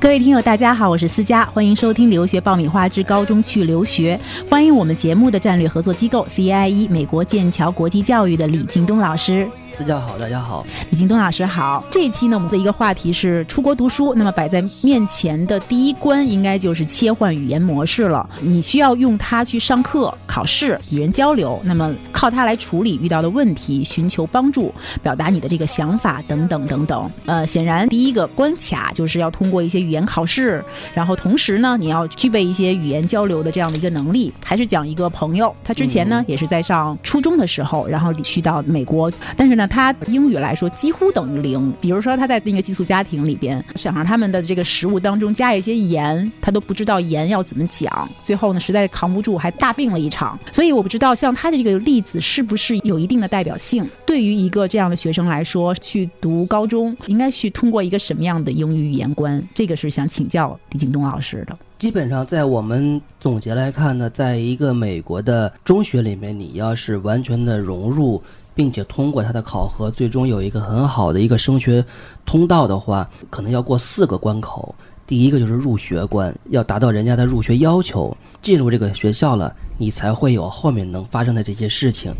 各位听友，大家好，我是思佳，欢迎收听《留学爆米花之高中去留学》，欢迎我们节目的战略合作机构 CIE 美国剑桥国际教育的李敬东老师。私教好，大家好，李京东老师好。这一期呢，我们的一个话题是出国读书。那么摆在面前的第一关，应该就是切换语言模式了。你需要用它去上课、考试、与人交流。那么靠它来处理遇到的问题，寻求帮助，表达你的这个想法等等等等。呃，显然第一个关卡就是要通过一些语言考试，然后同时呢，你要具备一些语言交流的这样的一个能力。还是讲一个朋友，他之前呢也是在上初中的时候，然后去到美国，但是呢。他英语来说几乎等于零。比如说他在那个寄宿家庭里边，想让他们的这个食物当中加一些盐，他都不知道盐要怎么讲。最后呢，实在扛不住，还大病了一场。所以我不知道像他的这个例子是不是有一定的代表性。对于一个这样的学生来说，去读高中应该去通过一个什么样的英语语言关？这个是想请教李景东老师的。基本上在我们总结来看呢，在一个美国的中学里面，你要是完全的融入。并且通过他的考核，最终有一个很好的一个升学通道的话，可能要过四个关口。第一个就是入学关，要达到人家的入学要求，进入这个学校了，你才会有后面能发生的这些事情。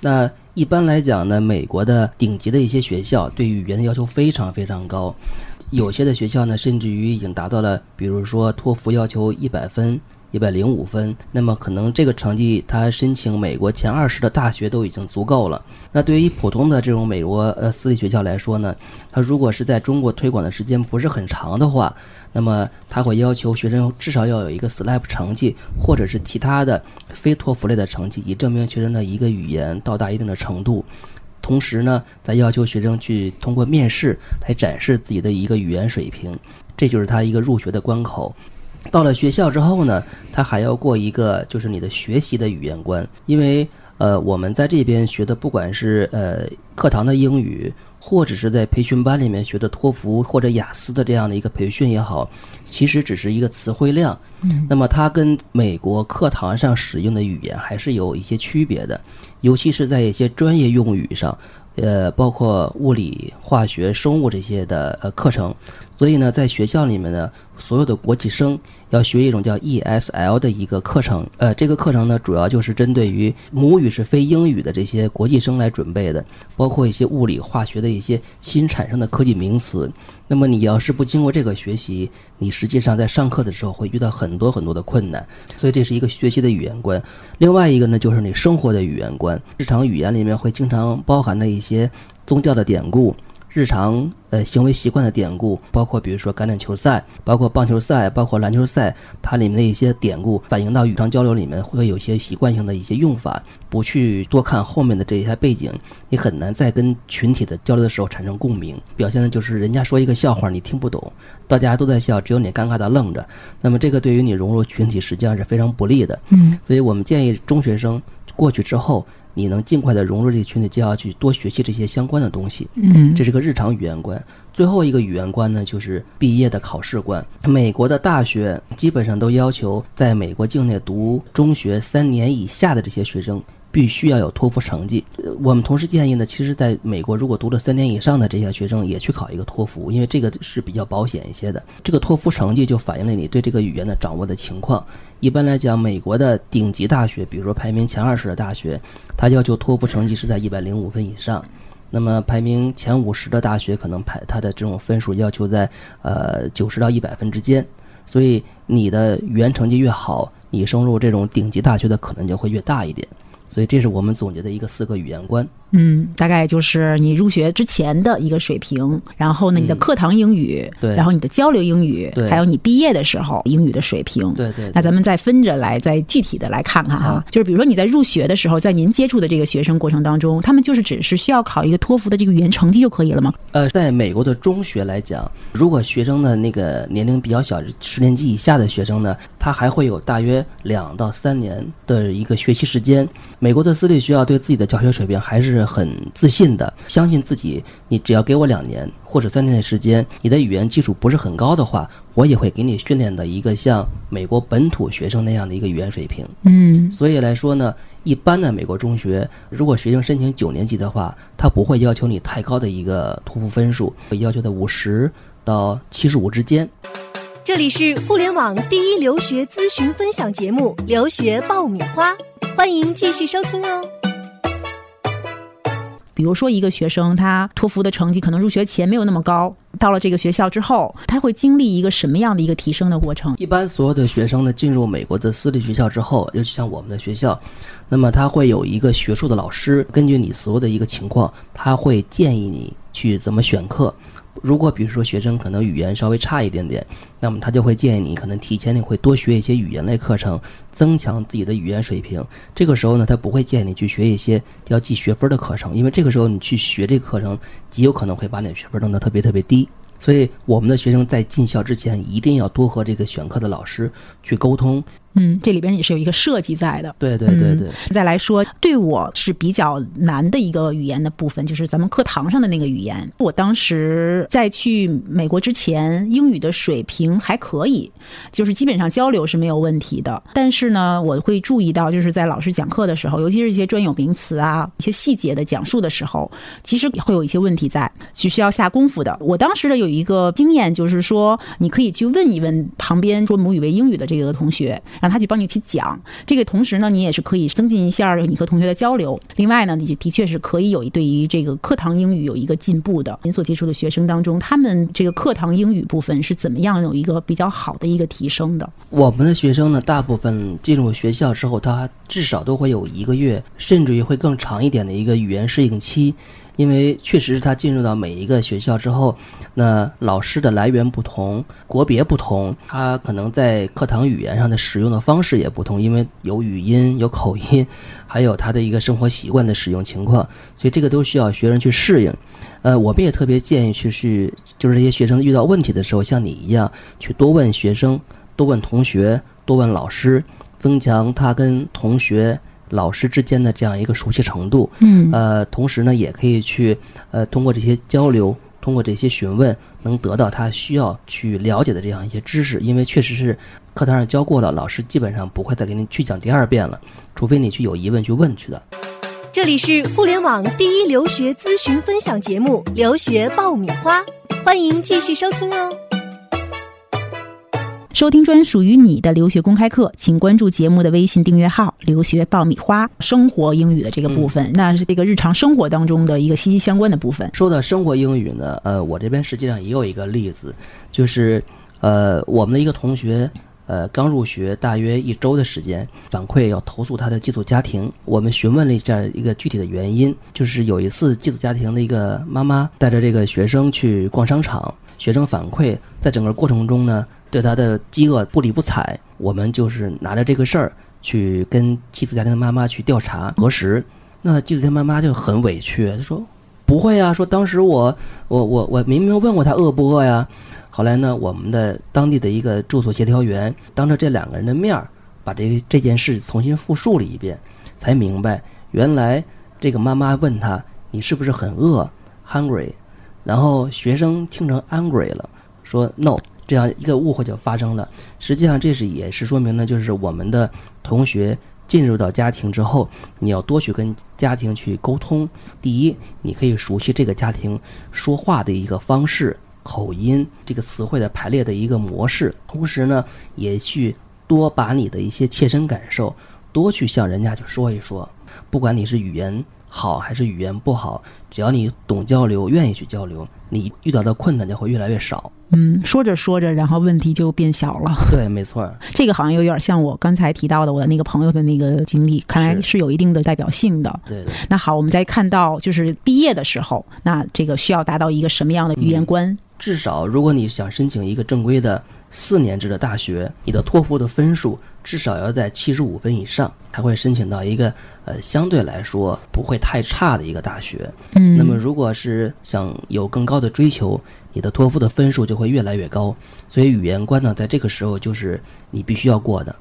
那一般来讲呢，美国的顶级的一些学校对语言的要求非常非常高，有些的学校呢，甚至于已经达到了，比如说托福要求一百分。一百零五分，那么可能这个成绩他申请美国前二十的大学都已经足够了。那对于普通的这种美国呃私立学校来说呢，他如果是在中国推广的时间不是很长的话，那么他会要求学生至少要有一个 SLAP 成绩，或者是其他的非托福类的成绩，以证明学生的一个语言到达一定的程度。同时呢，再要求学生去通过面试来展示自己的一个语言水平，这就是他一个入学的关口。到了学校之后呢，他还要过一个就是你的学习的语言关，因为呃我们在这边学的不管是呃课堂的英语，或者是在培训班里面学的托福或者雅思的这样的一个培训也好，其实只是一个词汇量。嗯，那么它跟美国课堂上使用的语言还是有一些区别的，尤其是在一些专业用语上，呃，包括物理、化学、生物这些的呃课程。所以呢，在学校里面呢，所有的国际生要学一种叫 ESL 的一个课程。呃，这个课程呢，主要就是针对于母语是非英语的这些国际生来准备的，包括一些物理、化学的一些新产生的科技名词。那么你要是不经过这个学习，你实际上在上课的时候会遇到很多很多的困难。所以这是一个学习的语言观。另外一个呢，就是你生活的语言观。日常语言里面会经常包含的一些宗教的典故。日常呃行为习惯的典故，包括比如说橄榄球赛，包括棒球赛，包括篮球赛，它里面的一些典故反映到语常交流里面，会有一些习惯性的一些用法。不去多看后面的这些背景，你很难在跟群体的交流的时候产生共鸣。表现的就是人家说一个笑话你听不懂，大家都在笑，只有你尴尬的愣着。那么这个对于你融入群体实际上是非常不利的。嗯，所以我们建议中学生过去之后。你能尽快的融入这个群体，就要去多学习这些相关的东西。嗯，这是个日常语言观。最后一个语言观呢，就是毕业的考试观。美国的大学基本上都要求在美国境内读中学三年以下的这些学生。必须要有托福成绩。我们同时建议呢，其实在美国，如果读了三年以上的这些学生也去考一个托福，因为这个是比较保险一些的。这个托福成绩就反映了你对这个语言的掌握的情况。一般来讲，美国的顶级大学，比如说排名前二十的大学，它要求托福成绩是在一百零五分以上。那么排名前五十的大学，可能排它的这种分数要求在呃九十到一百分之间。所以你的语言成绩越好，你升入这种顶级大学的可能就会越大一点。所以这是我们总结的一个四个语言观。嗯，大概就是你入学之前的一个水平，然后呢，你的课堂英语，对，然后你的交流英语，对，还有你毕业的时候英语的水平，对对。那咱们再分着来，再具体的来看看哈。就是比如说你在入学的时候，在您接触的这个学生过程当中，他们就是只是需要考一个托福的这个语言成绩就可以了吗？呃，在美国的中学来讲，如果学生的那个年龄比较小，十年级以下的学生呢，他还会有大约两到三年的一个学习时间。美国的私立学校对自己的教学水平还是。是很自信的，相信自己。你只要给我两年或者三年的时间，你的语言基础不是很高的话，我也会给你训练的一个像美国本土学生那样的一个语言水平。嗯，所以来说呢，一般的美国中学，如果学生申请九年级的话，他不会要求你太高的一个托福分数，会要求在五十到七十五之间。这里是互联网第一留学咨询分享节目《留学爆米花》，欢迎继续收听哦。比如说，一个学生他托福的成绩可能入学前没有那么高，到了这个学校之后，他会经历一个什么样的一个提升的过程？一般所有的学生呢，进入美国的私立学校之后，尤其像我们的学校，那么他会有一个学术的老师，根据你所有的一个情况，他会建议你去怎么选课。如果比如说学生可能语言稍微差一点点，那么他就会建议你可能提前你会多学一些语言类课程，增强自己的语言水平。这个时候呢，他不会建议你去学一些要记学分的课程，因为这个时候你去学这个课程，极有可能会把你的学分弄得特别特别低。所以我们的学生在进校之前，一定要多和这个选课的老师去沟通。嗯，这里边也是有一个设计在的。对对对对。再来说，对我是比较难的一个语言的部分，就是咱们课堂上的那个语言。我当时在去美国之前，英语的水平还可以，就是基本上交流是没有问题的。但是呢，我会注意到，就是在老师讲课的时候，尤其是一些专有名词啊、一些细节的讲述的时候，其实会有一些问题在，是需要下功夫的。我当时的有一个经验，就是说，你可以去问一问旁边说母语为英语的这个同学。让他去帮你去讲，这个同时呢，你也是可以增进一下你和同学的交流。另外呢，你的确是可以有对于这个课堂英语有一个进步的。您所接触的学生当中，他们这个课堂英语部分是怎么样有一个比较好的一个提升的？我们的学生呢，大部分进入学校之后，他至少都会有一个月，甚至于会更长一点的一个语言适应期。因为确实是他进入到每一个学校之后，那老师的来源不同，国别不同，他可能在课堂语言上的使用的方式也不同，因为有语音、有口音，还有他的一个生活习惯的使用情况，所以这个都需要学生去适应。呃，我们也特别建议去去，就是这些学生遇到问题的时候，像你一样去多问学生、多问同学、多问老师，增强他跟同学。老师之间的这样一个熟悉程度，嗯，呃，同时呢，也可以去，呃，通过这些交流，通过这些询问，能得到他需要去了解的这样一些知识。因为确实是课堂上教过了，老师基本上不会再给你去讲第二遍了，除非你去有疑问去问去的。这里是互联网第一留学咨询分享节目《留学爆米花》，欢迎继续收听哦。收听专属于你的留学公开课，请关注节目的微信订阅号“留学爆米花”。生活英语的这个部分，那是这个日常生活当中的一个息息相关的部分。说到生活英语呢，呃，我这边实际上也有一个例子，就是呃，我们的一个同学，呃，刚入学大约一周的时间，反馈要投诉他的寄宿家庭。我们询问了一下一个具体的原因，就是有一次寄宿家庭的一个妈妈带着这个学生去逛商场，学生反馈在整个过程中呢。对他的饥饿不理不睬，我们就是拿着这个事儿去跟寄宿家庭的妈妈去调查核实。那寄宿家庭妈妈就很委屈，她说：“不会啊，说当时我我我我明明问过他饿不饿呀。”后来呢，我们的当地的一个住宿协调员当着这两个人的面儿，把这这件事重新复述了一遍，才明白原来这个妈妈问他：“你是不是很饿？”Hungry，然后学生听成 angry 了，说 “No”。这样一个误会就发生了。实际上，这是也是说明呢，就是我们的同学进入到家庭之后，你要多去跟家庭去沟通。第一，你可以熟悉这个家庭说话的一个方式、口音、这个词汇的排列的一个模式。同时呢，也去多把你的一些切身感受多去向人家去说一说。不管你是语言好还是语言不好，只要你懂交流、愿意去交流，你遇到的困难就会越来越少。嗯，说着说着，然后问题就变小了。对，没错，这个好像有点像我刚才提到的我的那个朋友的那个经历，看来是有一定的代表性的。对。那好，我们再看到就是毕业的时候，那这个需要达到一个什么样的语言关？至少，如果你想申请一个正规的四年制的大学，你的托福的分数至少要在七十五分以上，才会申请到一个呃相对来说不会太差的一个大学。嗯。那么，如果是想有更高的追求，你的托福的分数就会越来越高。所以，语言关呢，在这个时候就是你必须要过的，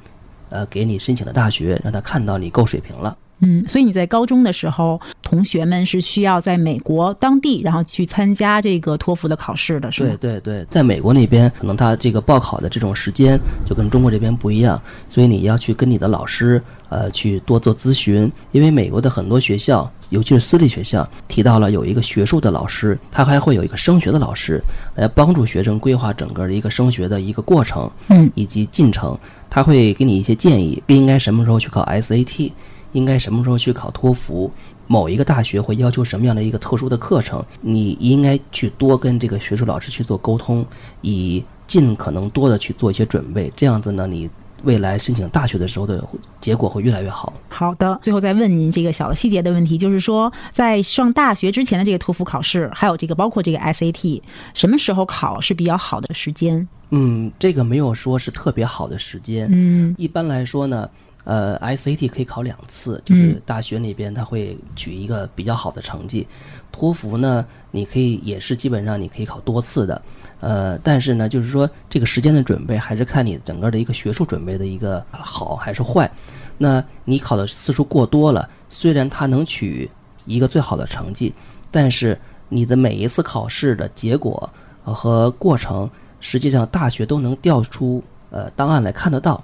呃，给你申请的大学让他看到你够水平了。嗯，所以你在高中的时候，同学们是需要在美国当地，然后去参加这个托福的考试的，是吗？对对对，在美国那边，可能他这个报考的这种时间就跟中国这边不一样，所以你要去跟你的老师呃去多做咨询，因为美国的很多学校，尤其是私立学校，提到了有一个学术的老师，他还会有一个升学的老师，来帮助学生规划整个的一个升学的一个过程，嗯，以及进程，他会给你一些建议，应该什么时候去考 SAT。应该什么时候去考托福？某一个大学会要求什么样的一个特殊的课程？你应该去多跟这个学术老师去做沟通，以尽可能多的去做一些准备。这样子呢，你未来申请大学的时候的结果会越来越好。好的，最后再问您这个小细节的问题，就是说，在上大学之前的这个托福考试，还有这个包括这个 SAT，什么时候考是比较好的时间？嗯，这个没有说是特别好的时间。嗯，一般来说呢。呃，SAT 可以考两次，就是大学那边他会举一个比较好的成绩。托福呢，你可以也是基本上你可以考多次的。呃，但是呢，就是说这个时间的准备还是看你整个的一个学术准备的一个好还是坏。那你考的次数过多了，虽然它能取一个最好的成绩，但是你的每一次考试的结果和过程，实际上大学都能调出呃档案来看得到。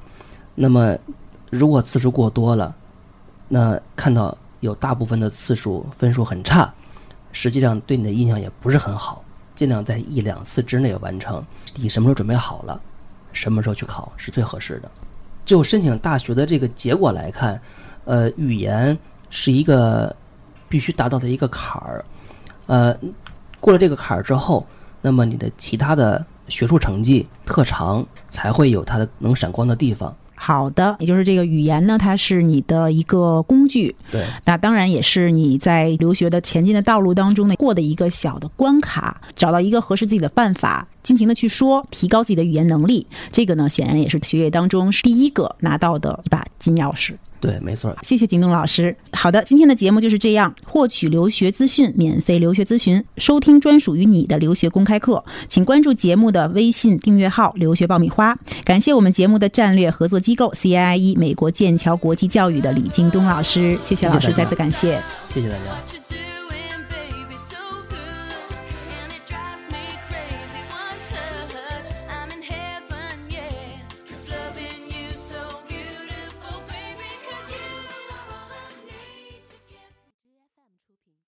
那么。如果次数过多了，那看到有大部分的次数分数很差，实际上对你的印象也不是很好。尽量在一两次之内完成。你什么时候准备好了，什么时候去考是最合适的。就申请大学的这个结果来看，呃，语言是一个必须达到的一个坎儿。呃，过了这个坎儿之后，那么你的其他的学术成绩、特长才会有它的能闪光的地方。好的，也就是这个语言呢，它是你的一个工具。对，那当然也是你在留学的前进的道路当中呢过的一个小的关卡，找到一个合适自己的办法，尽情的去说，提高自己的语言能力。这个呢，显然也是学业当中第一个拿到的一把金钥匙。对，没错。谢谢景东老师。好的，今天的节目就是这样。获取留学资讯，免费留学咨询，收听专属于你的留学公开课，请关注节目的微信订阅号“留学爆米花”。感谢我们节目的战略合作机构 CIE 美国剑桥国际教育的李京东老师，谢谢老师，再次感谢。谢谢大家。